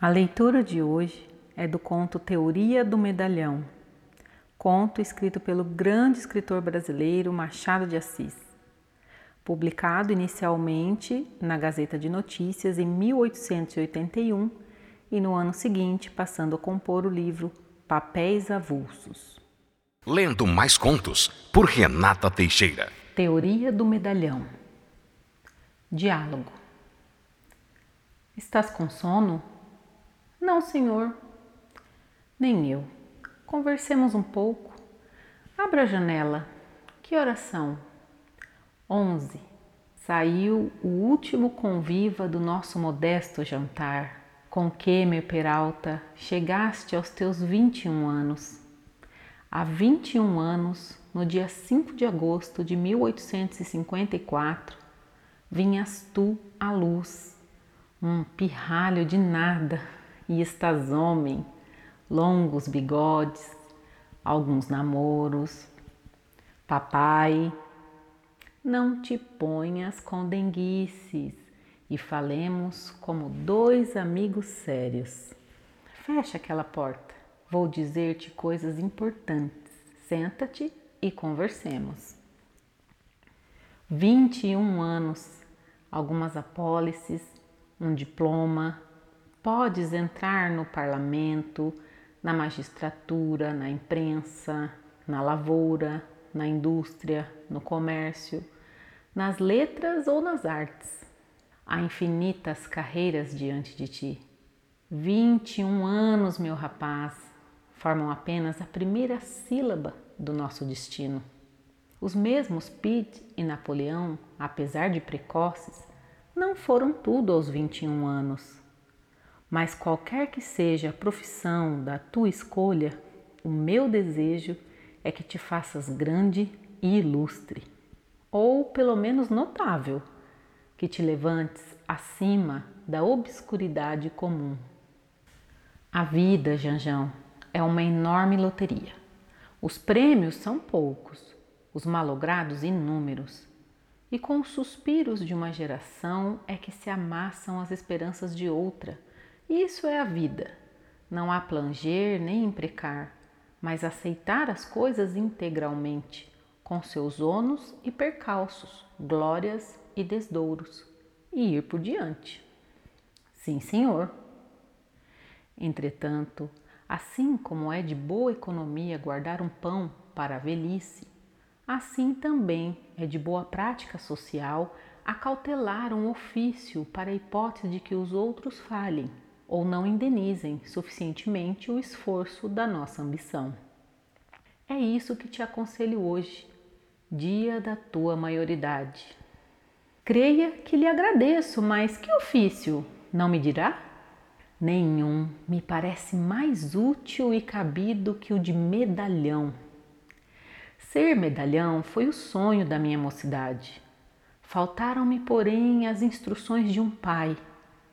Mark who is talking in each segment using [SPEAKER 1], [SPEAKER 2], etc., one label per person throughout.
[SPEAKER 1] A leitura de hoje é do conto Teoria do Medalhão, conto escrito pelo grande escritor brasileiro Machado de Assis, publicado inicialmente na Gazeta de Notícias em 1881 e no ano seguinte passando a compor o livro Papéis Avulsos.
[SPEAKER 2] Lendo mais contos por Renata Teixeira.
[SPEAKER 1] Teoria do Medalhão. Diálogo. Estás com sono?
[SPEAKER 3] Não, senhor.
[SPEAKER 1] Nem eu. Conversemos um pouco.
[SPEAKER 3] Abra a janela. Que horas são?
[SPEAKER 1] Onze. Saiu o último conviva do nosso modesto jantar, com que, meu Peralta, chegaste aos teus 21 anos. Há 21 anos, no dia 5 de agosto de 1854, vinhas tu à luz, um pirralho de nada e estás homem, longos bigodes, alguns namoros. Papai, não te ponhas com denguices e falemos como dois amigos sérios. Fecha aquela porta, vou dizer-te coisas importantes. Senta-te e conversemos. 21 anos, algumas apólices, um diploma, Podes entrar no parlamento, na magistratura, na imprensa, na lavoura, na indústria, no comércio, nas letras ou nas artes. Há infinitas carreiras diante de ti. 21 anos, meu rapaz, formam apenas a primeira sílaba do nosso destino. Os mesmos Pitt e Napoleão, apesar de precoces, não foram tudo aos 21 anos. Mas qualquer que seja a profissão da tua escolha, o meu desejo é que te faças grande e ilustre, ou pelo menos notável, que te levantes acima da obscuridade comum. A vida, Janjão, é uma enorme loteria. Os prêmios são poucos, os malogrados inúmeros, e com os suspiros de uma geração é que se amassam as esperanças de outra isso é a vida. Não há planger nem imprecar, mas aceitar as coisas integralmente, com seus ônus e percalços, glórias e desdouros, e ir por diante. Sim, senhor. Entretanto, assim como é de boa economia guardar um pão para a velhice, assim também é de boa prática social acautelar um ofício para a hipótese de que os outros falhem ou não indenizem suficientemente o esforço da nossa ambição. É isso que te aconselho hoje, dia da tua maioridade. Creia que lhe agradeço, mas que ofício não me dirá? Nenhum me parece mais útil e cabido que o de medalhão. Ser medalhão foi o sonho da minha mocidade. Faltaram-me, porém, as instruções de um pai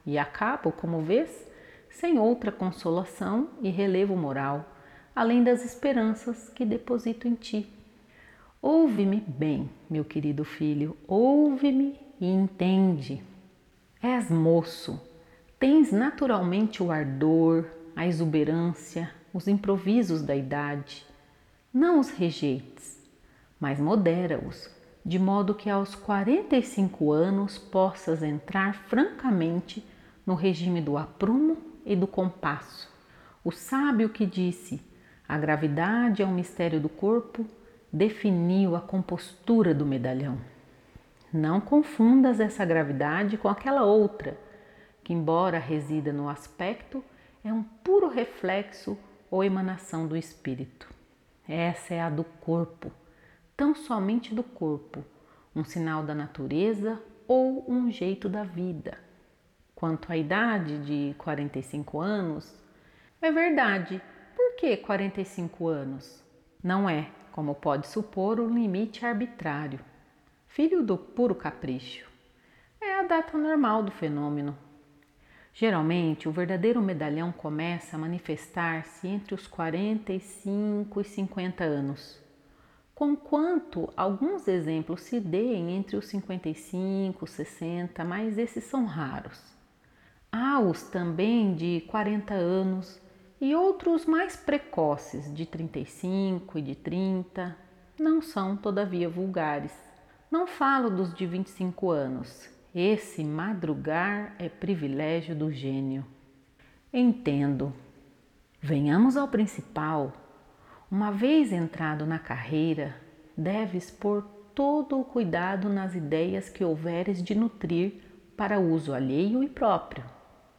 [SPEAKER 1] e acabo, como vês, sem outra consolação e relevo moral, além das esperanças que deposito em ti. Ouve-me bem, meu querido filho, ouve-me e entende. És moço, tens naturalmente o ardor, a exuberância, os improvisos da idade. Não os rejeites, mas modera-os, de modo que aos 45 anos possas entrar francamente no regime do aprumo e do compasso. O sábio que disse: a gravidade é um mistério do corpo, definiu a compostura do medalhão. Não confundas essa gravidade com aquela outra, que, embora resida no aspecto, é um puro reflexo ou emanação do espírito. Essa é a do corpo, tão somente do corpo, um sinal da natureza ou um jeito da vida. Quanto à idade de 45 anos, é verdade. Por que 45 anos? Não é, como pode supor, um limite arbitrário, filho do puro capricho. É a data normal do fenômeno. Geralmente, o verdadeiro medalhão começa a manifestar-se entre os 45 e 50 anos, conquanto alguns exemplos se deem entre os 55 e 60, mas esses são raros. Há os também de 40 anos e outros mais precoces, de 35 e de 30, não são, todavia, vulgares. Não falo dos de 25 anos. Esse madrugar é privilégio do gênio. Entendo. Venhamos ao principal. Uma vez entrado na carreira, deves pôr todo o cuidado nas ideias que houveres de nutrir para uso alheio e próprio.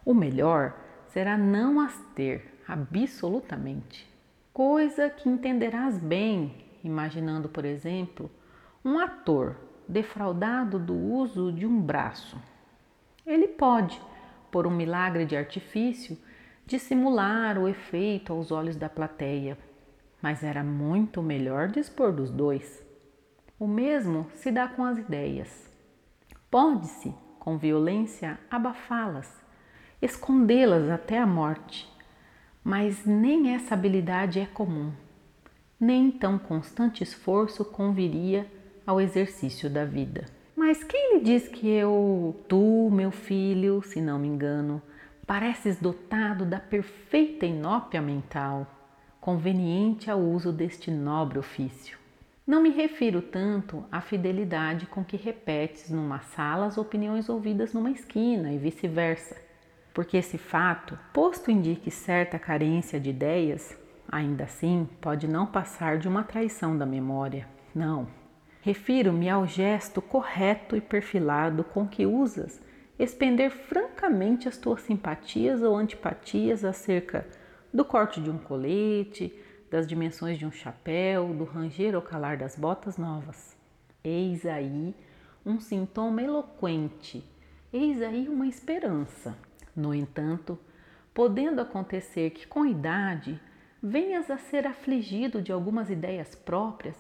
[SPEAKER 1] O melhor será não as ter absolutamente, coisa que entenderás bem, imaginando, por exemplo, um ator defraudado do uso de um braço. Ele pode, por um milagre de artifício, dissimular o efeito aos olhos da plateia, mas era muito melhor dispor dos dois. O mesmo se dá com as ideias. Pode-se, com violência, abafá-las escondê-las até a morte. Mas nem essa habilidade é comum, nem tão constante esforço conviria ao exercício da vida. Mas quem lhe diz que eu, tu, meu filho, se não me engano, pareces dotado da perfeita inópia mental, conveniente ao uso deste nobre ofício? Não me refiro tanto à fidelidade com que repetes numa sala as opiniões ouvidas numa esquina e vice-versa, porque esse fato, posto indique certa carência de ideias, ainda assim pode não passar de uma traição da memória. Não. Refiro-me ao gesto correto e perfilado com que usas expender francamente as tuas simpatias ou antipatias acerca do corte de um colete, das dimensões de um chapéu, do ranger ou calar das botas novas. Eis aí um sintoma eloquente, eis aí uma esperança. No entanto, podendo acontecer que com idade venhas a ser afligido de algumas ideias próprias,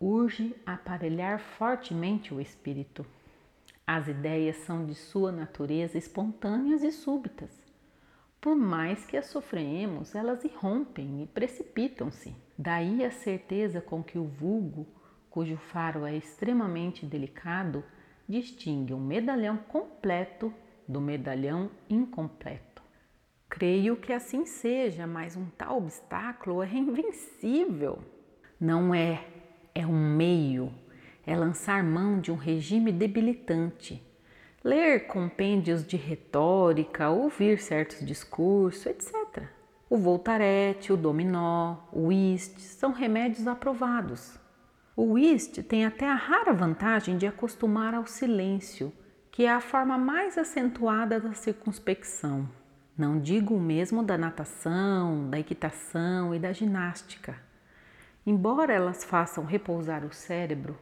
[SPEAKER 1] urge aparelhar fortemente o espírito. As ideias são de sua natureza espontâneas e súbitas. Por mais que as sofremos, elas irrompem e precipitam-se. Daí a certeza com que o vulgo, cujo faro é extremamente delicado, distingue um medalhão completo do medalhão incompleto. Creio que assim seja, mas um tal obstáculo é invencível. Não é, é um meio, é lançar mão de um regime debilitante, ler compêndios de retórica, ouvir certos discursos, etc. O voltarete, o dominó, o whist são remédios aprovados. O whist tem até a rara vantagem de acostumar ao silêncio que é a forma mais acentuada da circunspecção. Não digo o mesmo da natação, da equitação e da ginástica. Embora elas façam repousar o cérebro,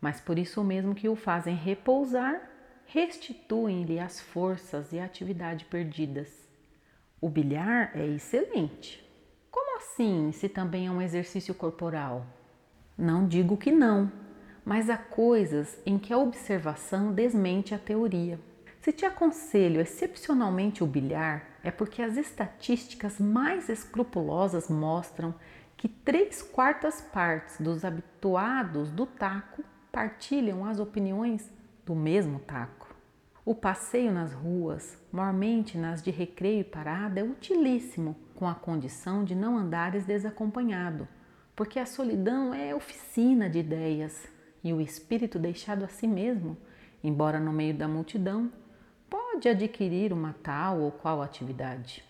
[SPEAKER 1] mas por isso mesmo que o fazem repousar, restituem-lhe as forças e a atividade perdidas. O bilhar é excelente. Como assim, se também é um exercício corporal? Não digo que não, mas há coisas em que a observação desmente a teoria. Se te aconselho excepcionalmente o bilhar, é porque as estatísticas mais escrupulosas mostram que três quartas partes dos habituados do taco partilham as opiniões do mesmo taco. O passeio nas ruas, mormente nas de recreio e parada, é utilíssimo, com a condição de não andares desacompanhado, porque a solidão é oficina de ideias e o espírito deixado a si mesmo, embora no meio da multidão, pode adquirir uma tal ou qual atividade.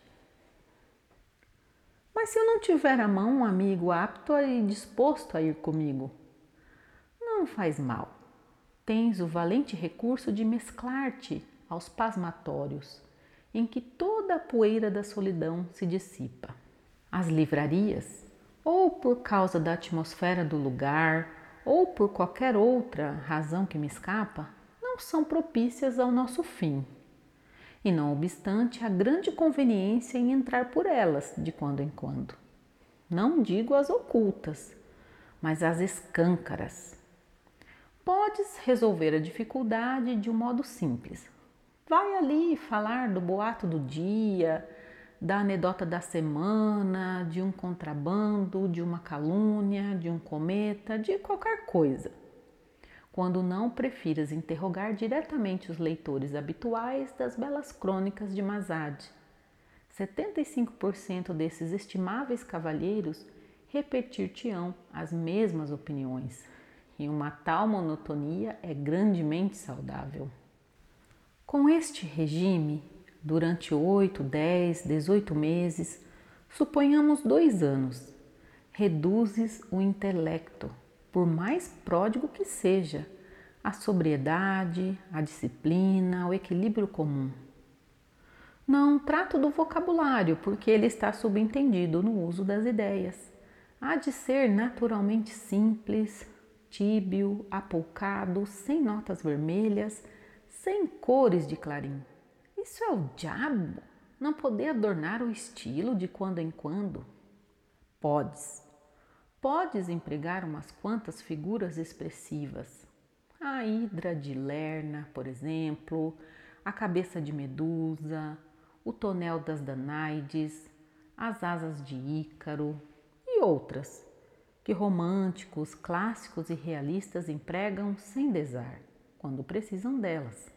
[SPEAKER 1] Mas se eu não tiver à mão um amigo apto e disposto a ir comigo, não faz mal. Tens o valente recurso de mesclar-te aos pasmatórios, em que toda a poeira da solidão se dissipa. As livrarias, ou por causa da atmosfera do lugar, ou por qualquer outra razão que me escapa, não são propícias ao nosso fim. E não obstante, há grande conveniência em entrar por elas de quando em quando. Não digo as ocultas, mas as escâncaras. Podes resolver a dificuldade de um modo simples. Vai ali falar do boato do dia, da anedota da semana, de um contrabando, de uma calúnia, de um cometa, de qualquer coisa. quando não prefiras interrogar diretamente os leitores habituais das belas crônicas de Mazade. 75% desses estimáveis cavalheiros repetir-te-ão as mesmas opiniões, e uma tal monotonia é grandemente saudável. Com este regime, durante 8, 10, 18 meses, suponhamos dois anos, reduzes o intelecto por mais pródigo que seja, a sobriedade, a disciplina, o equilíbrio comum. Não trato do vocabulário, porque ele está subentendido no uso das ideias. Há de ser naturalmente simples, tíbio, apoucado, sem notas vermelhas, sem cores de clarim. Isso é o diabo? Não poder adornar o estilo de quando em quando? Podes, Podes empregar umas quantas figuras expressivas. A hidra de Lerna, por exemplo, a cabeça de Medusa, o tonel das Danaides, as asas de Ícaro e outras que românticos, clássicos e realistas empregam sem desar, quando precisam delas.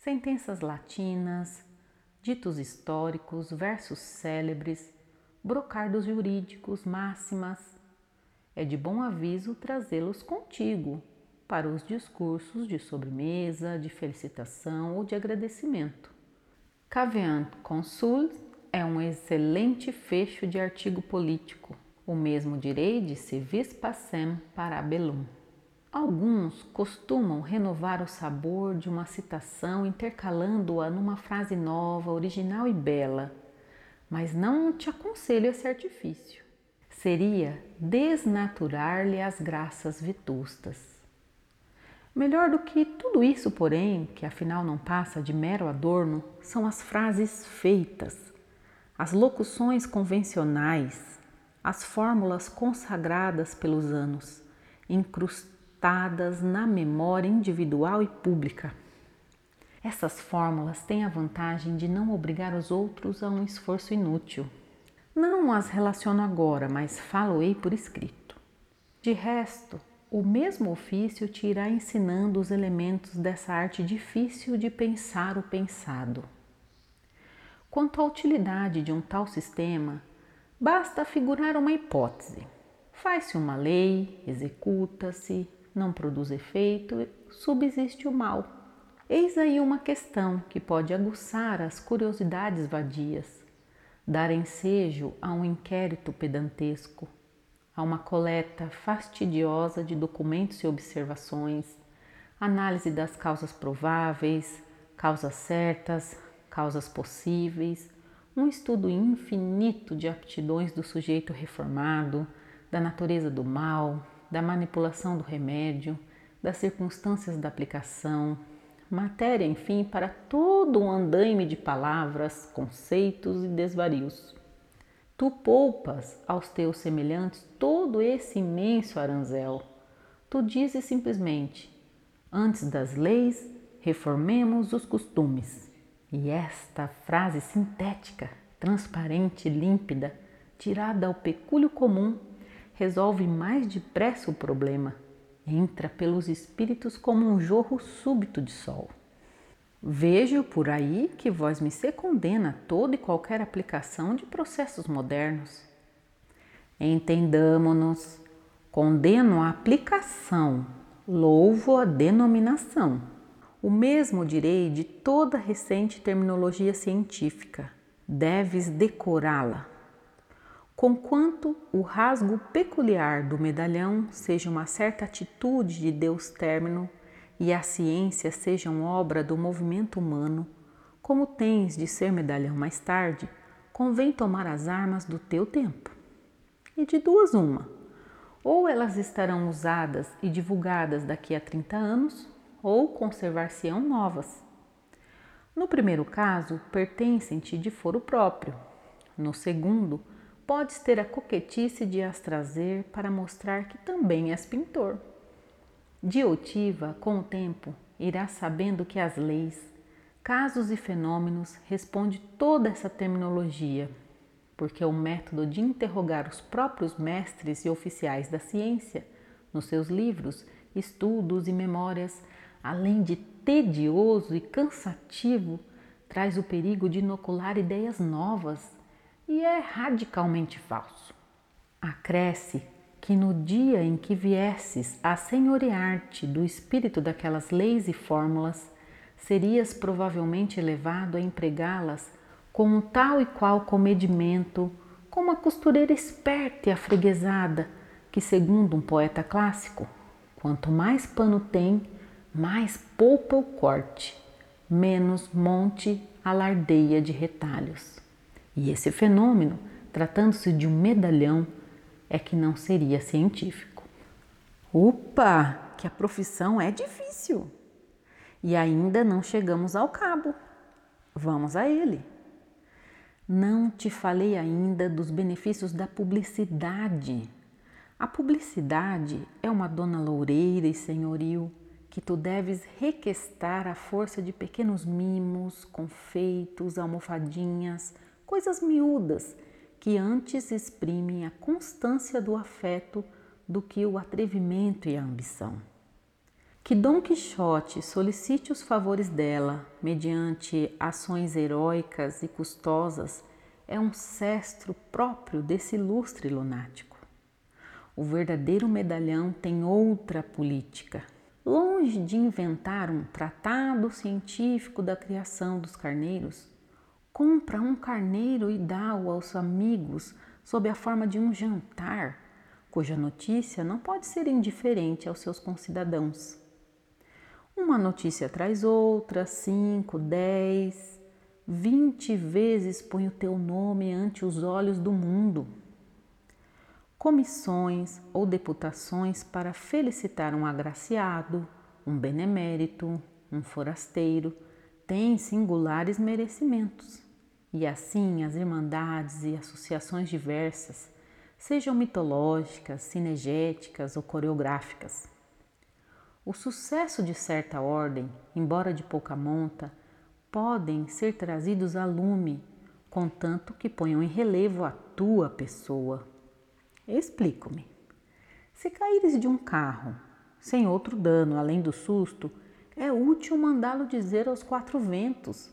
[SPEAKER 1] Sentenças latinas, ditos históricos, versos célebres, brocardos jurídicos, máximas, é de bom aviso trazê-los contigo para os discursos de sobremesa, de felicitação ou de agradecimento. Caveant Consul é um excelente fecho de artigo político. O mesmo direi de Civis Passem para Bellum. Alguns costumam renovar o sabor de uma citação intercalando-a numa frase nova, original e bela, mas não te aconselho esse artifício seria desnaturar-lhe as graças vetustas. Melhor do que tudo isso, porém, que afinal não passa de mero adorno, são as frases feitas, as locuções convencionais, as fórmulas consagradas pelos anos, incrustadas na memória individual e pública. Essas fórmulas têm a vantagem de não obrigar os outros a um esforço inútil não as relaciono agora, mas falo-ei por escrito. De resto, o mesmo ofício te irá ensinando os elementos dessa arte difícil de pensar o pensado. Quanto à utilidade de um tal sistema, basta figurar uma hipótese. Faz-se uma lei, executa-se, não produz efeito, subsiste o mal. Eis aí uma questão que pode aguçar as curiosidades vadias dar ensejo a um inquérito pedantesco, a uma coleta fastidiosa de documentos e observações, análise das causas prováveis, causas certas, causas possíveis, um estudo infinito de aptidões do sujeito reformado, da natureza do mal, da manipulação do remédio, das circunstâncias da aplicação, matéria, enfim, para todo um andaime de palavras, conceitos e desvarios. Tu poupas aos teus semelhantes todo esse imenso aranzel. Tu dizes simplesmente: antes das leis, reformemos os costumes. E esta frase sintética, transparente límpida, tirada ao pecúlio comum, resolve mais depressa o problema entra pelos espíritos como um jorro súbito de sol. Vejo por aí que vós me se condena toda e qualquer aplicação de processos modernos. Entendamo-nos, condeno a aplicação, louvo a denominação. O mesmo direi de toda recente terminologia científica. Deves decorá-la, Conquanto o rasgo peculiar do medalhão seja uma certa atitude de Deus término e a ciência sejam obra do movimento humano, como tens de ser medalhão mais tarde, convém tomar as armas do teu tempo. E de duas uma, ou elas estarão usadas e divulgadas daqui a 30 anos, ou conservar-se-ão novas. No primeiro caso, pertencem-te de foro próprio. No segundo, podes ter a coquetice de as trazer para mostrar que também és pintor. Diotiva, com o tempo, irá sabendo que as leis, casos e fenômenos responde toda essa terminologia, porque o método de interrogar os próprios mestres e oficiais da ciência nos seus livros estudos e memórias, além de tedioso e cansativo, traz o perigo de inocular ideias novas e é radicalmente falso. Acresce que no dia em que viesses a senhorear-te do espírito daquelas leis e fórmulas, serias provavelmente levado a empregá-las com um tal e qual comedimento, como a costureira esperta e afreguesada, que, segundo um poeta clássico, quanto mais pano tem, mais poupa o corte, menos monte alardeia de retalhos. E esse fenômeno, tratando-se de um medalhão, é que não seria científico. Upa, que a profissão é difícil! E ainda não chegamos ao cabo. Vamos a ele. Não te falei ainda dos benefícios da publicidade. A publicidade é uma dona loureira e senhoril que tu deves requestar à força de pequenos mimos, confeitos, almofadinhas, coisas miúdas que antes exprimem a constância do afeto do que o atrevimento e a ambição. Que Dom Quixote solicite os favores dela mediante ações heróicas e custosas é um cestro próprio desse ilustre lunático. O verdadeiro medalhão tem outra política. Longe de inventar um tratado científico da criação dos carneiros, compra um carneiro e dá-o aos amigos sob a forma de um jantar, cuja notícia não pode ser indiferente aos seus concidadãos. Uma notícia traz outra, cinco, dez, vinte vezes põe o teu nome ante os olhos do mundo. Comissões ou deputações para felicitar um agraciado, um benemérito, um forasteiro, têm singulares merecimentos. E assim as irmandades e associações diversas, sejam mitológicas, cinegéticas ou coreográficas, o sucesso de certa ordem, embora de pouca monta, podem ser trazidos a lume, contanto que ponham em relevo a tua pessoa. Explico-me. Se caíres de um carro, sem outro dano além do susto, é útil mandá-lo dizer aos quatro ventos,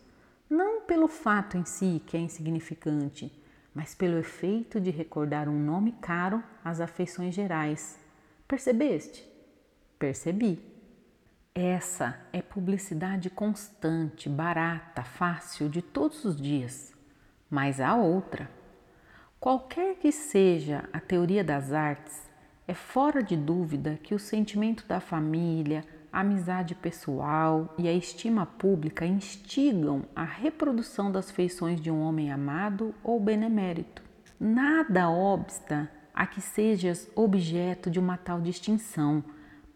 [SPEAKER 1] não pelo fato em si, que é insignificante, mas pelo efeito de recordar um nome caro às afeições gerais. Percebeste? Percebi. Essa é publicidade constante, barata, fácil de todos os dias. Mas há outra. Qualquer que seja a teoria das artes, é fora de dúvida que o sentimento da família, amizade pessoal e a estima pública instigam a reprodução das feições de um homem amado ou benemérito. Nada obsta a que sejas objeto de uma tal distinção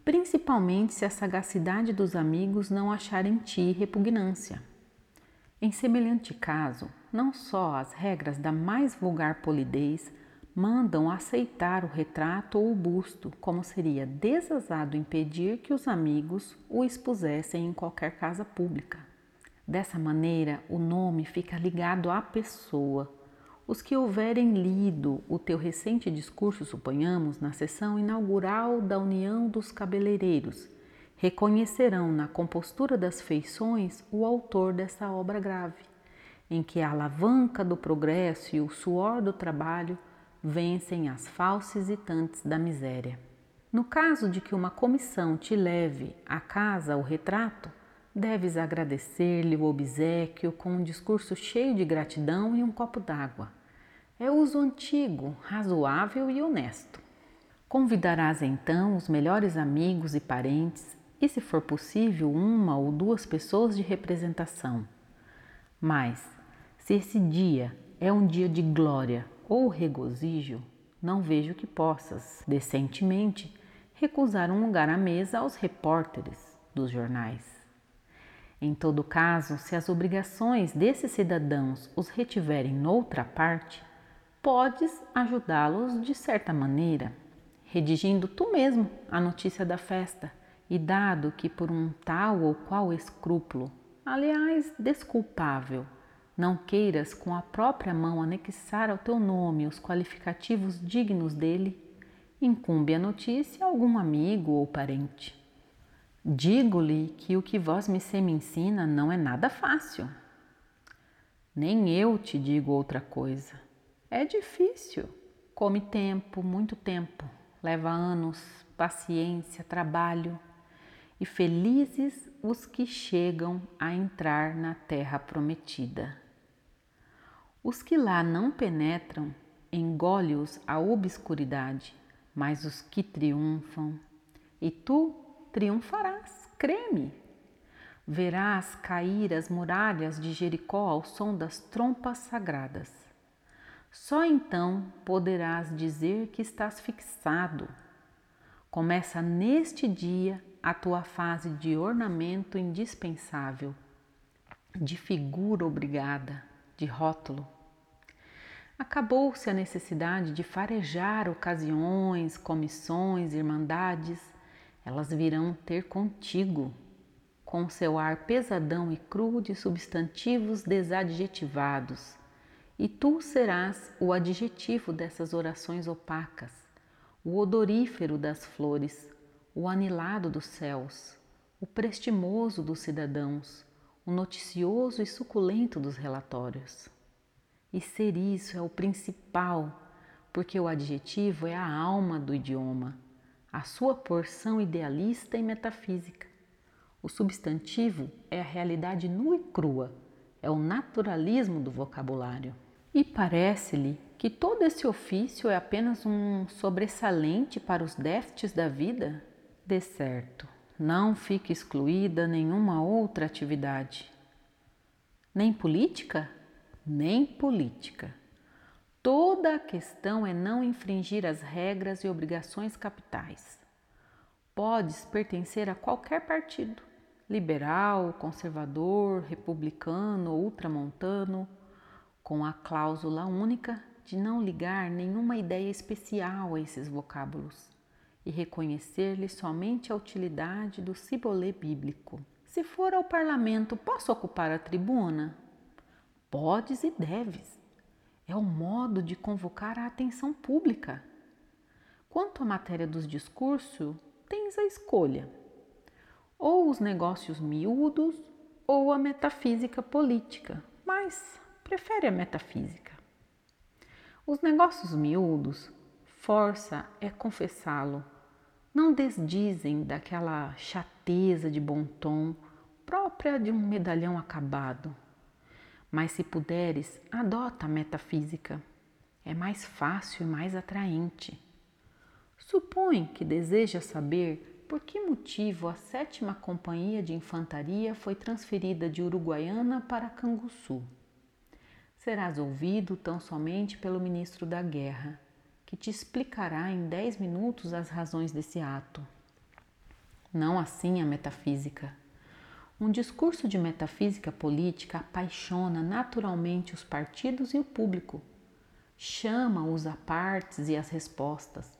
[SPEAKER 1] principalmente se a sagacidade dos amigos não achar em ti repugnância. Em semelhante caso, não só as regras da mais vulgar polidez mandam aceitar o retrato ou o busto, como seria desazado impedir que os amigos o expusessem em qualquer casa pública. Dessa maneira, o nome fica ligado à pessoa, os que houverem lido o teu recente discurso, suponhamos, na sessão inaugural da União dos Cabeleireiros, reconhecerão na compostura das feições o autor dessa obra grave, em que a alavanca do progresso e o suor do trabalho vencem as falsas hesitantes da miséria. No caso de que uma comissão te leve à casa o retrato, deves agradecer-lhe o obsequio com um discurso cheio de gratidão e um copo d'água é uso antigo, razoável e honesto. Convidarás então os melhores amigos e parentes e, se for possível, uma ou duas pessoas de representação. Mas, se esse dia é um dia de glória ou regozijo, não vejo que possas, decentemente, recusar um lugar à mesa aos repórteres dos jornais. Em todo caso, se as obrigações desses cidadãos os retiverem noutra parte, podes ajudá-los de certa maneira, redigindo tu mesmo a notícia da festa e dado que por um tal ou qual escrúpulo, aliás desculpável, não queiras com a própria mão anexar ao teu nome os qualificativos dignos dele, incumbe a notícia a algum amigo ou parente. Digo-lhe que o que vós me me ensina não é nada fácil. Nem eu te digo outra coisa. É difícil. Come tempo, muito tempo. Leva anos, paciência, trabalho. E felizes os que chegam a entrar na terra prometida. Os que lá não penetram, engole-os a obscuridade, mas os que triunfam, e tu triunfarás, creme. Verás cair as muralhas de Jericó ao som das trompas sagradas. Só então poderás dizer que estás fixado. Começa neste dia a tua fase de ornamento indispensável, de figura obrigada, de rótulo. Acabou-se a necessidade de farejar ocasiões, comissões, irmandades elas virão ter contigo, com seu ar pesadão e cru de substantivos desadjetivados, e tu serás o adjetivo dessas orações opacas, o odorífero das flores, o anilado dos céus, o prestimoso dos cidadãos, noticioso e suculento dos relatórios. E ser isso é o principal, porque o adjetivo é a alma do idioma a sua porção idealista e metafísica. O substantivo é a realidade nua e crua, é o naturalismo do vocabulário. E parece-lhe que todo esse ofício é apenas um sobressalente para os déficits da vida? De certo, não fique excluída nenhuma outra atividade. Nem política? Nem política. Toda a questão é não infringir as regras e obrigações capitais. Podes pertencer a qualquer partido, liberal, conservador, republicano ou ultramontano, com a cláusula única de não ligar nenhuma ideia especial a esses vocábulos e reconhecer-lhe somente a utilidade do cibolê bíblico. Se for ao parlamento, posso ocupar a tribuna? Podes e deves é o modo de convocar a atenção pública. Quanto à matéria dos discursos, tens a escolha: ou os negócios miúdos ou a metafísica política, mas prefere a metafísica. Os negócios miúdos, força é confessá-lo, não desdizem daquela chateza de bom tom própria de um medalhão acabado mas se puderes, adota a metafísica. É mais fácil e mais atraente. Supõe que deseja saber por que motivo a sétima companhia de infantaria foi transferida de Uruguaiana para Canguçu. Serás ouvido tão somente pelo ministro da Guerra, que te explicará em dez minutos as razões desse ato. Não assim a metafísica. Um discurso de metafísica política apaixona naturalmente os partidos e o público, chama os apartes e as respostas,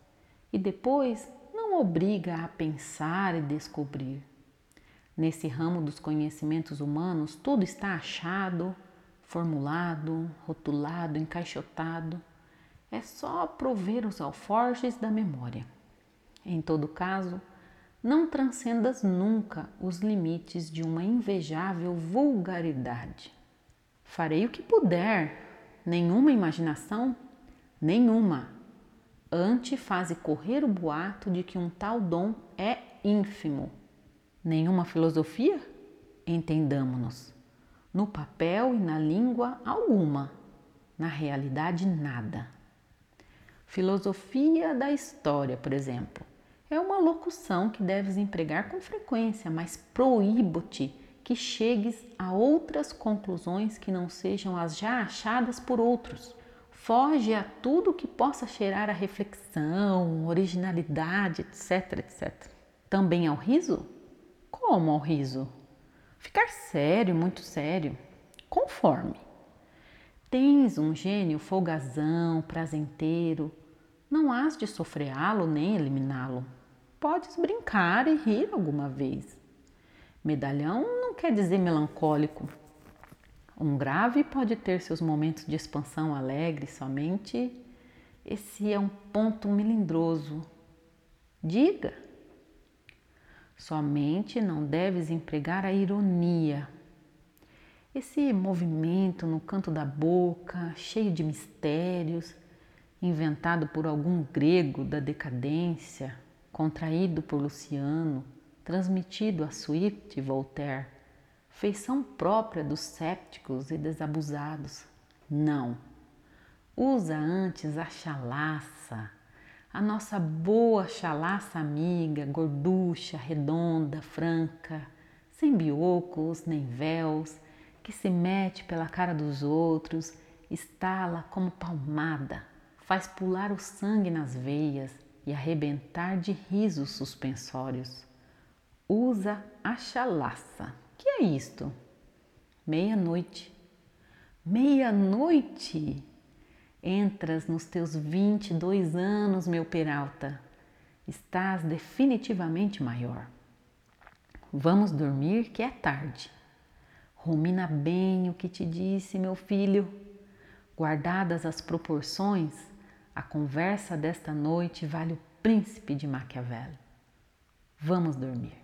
[SPEAKER 1] e depois não obriga a pensar e descobrir. Nesse ramo dos conhecimentos humanos, tudo está achado, formulado, rotulado, encaixotado. É só prover os alforjes da memória. Em todo caso, não transcendas nunca os limites de uma invejável vulgaridade. Farei o que puder, nenhuma imaginação, nenhuma. Ante faze correr o boato de que um tal dom é ínfimo. Nenhuma filosofia? Entendamo-nos. No papel e na língua, alguma. Na realidade, nada. Filosofia da história, por exemplo é uma locução que deves empregar com frequência, mas proíbo-te que chegues a outras conclusões que não sejam as já achadas por outros. Foge a tudo que possa cheirar a reflexão, originalidade, etc, etc. Também ao riso? Como ao riso? Ficar sério, muito sério, conforme. Tens um gênio folgazão, prazenteiro, não has de sofreá-lo nem eliminá-lo podes brincar e rir alguma vez. Medalhão não quer dizer melancólico. Um grave pode ter seus momentos de expansão alegre somente Esse é um ponto melindroso. Diga. Somente não deves empregar a ironia. Esse movimento no canto da boca, cheio de mistérios, inventado por algum grego da decadência, contraído por Luciano, transmitido a Swift e Voltaire, feição própria dos sépticos e desabusados. Não. Usa antes a chalaça, a nossa boa chalaça amiga, gorducha, redonda, franca, sem biocos nem véus, que se mete pela cara dos outros, estala como palmada, faz pular o sangue nas veias e arrebentar de risos suspensórios. Usa a chalaça. Que é isto? Meia-noite. Meia-noite? Entras nos teus 22 anos, meu Peralta. Estás definitivamente maior. Vamos dormir que é tarde. Rumina bem o que te disse, meu filho. Guardadas as proporções, a conversa desta noite vale o príncipe de Maquiavel. Vamos dormir.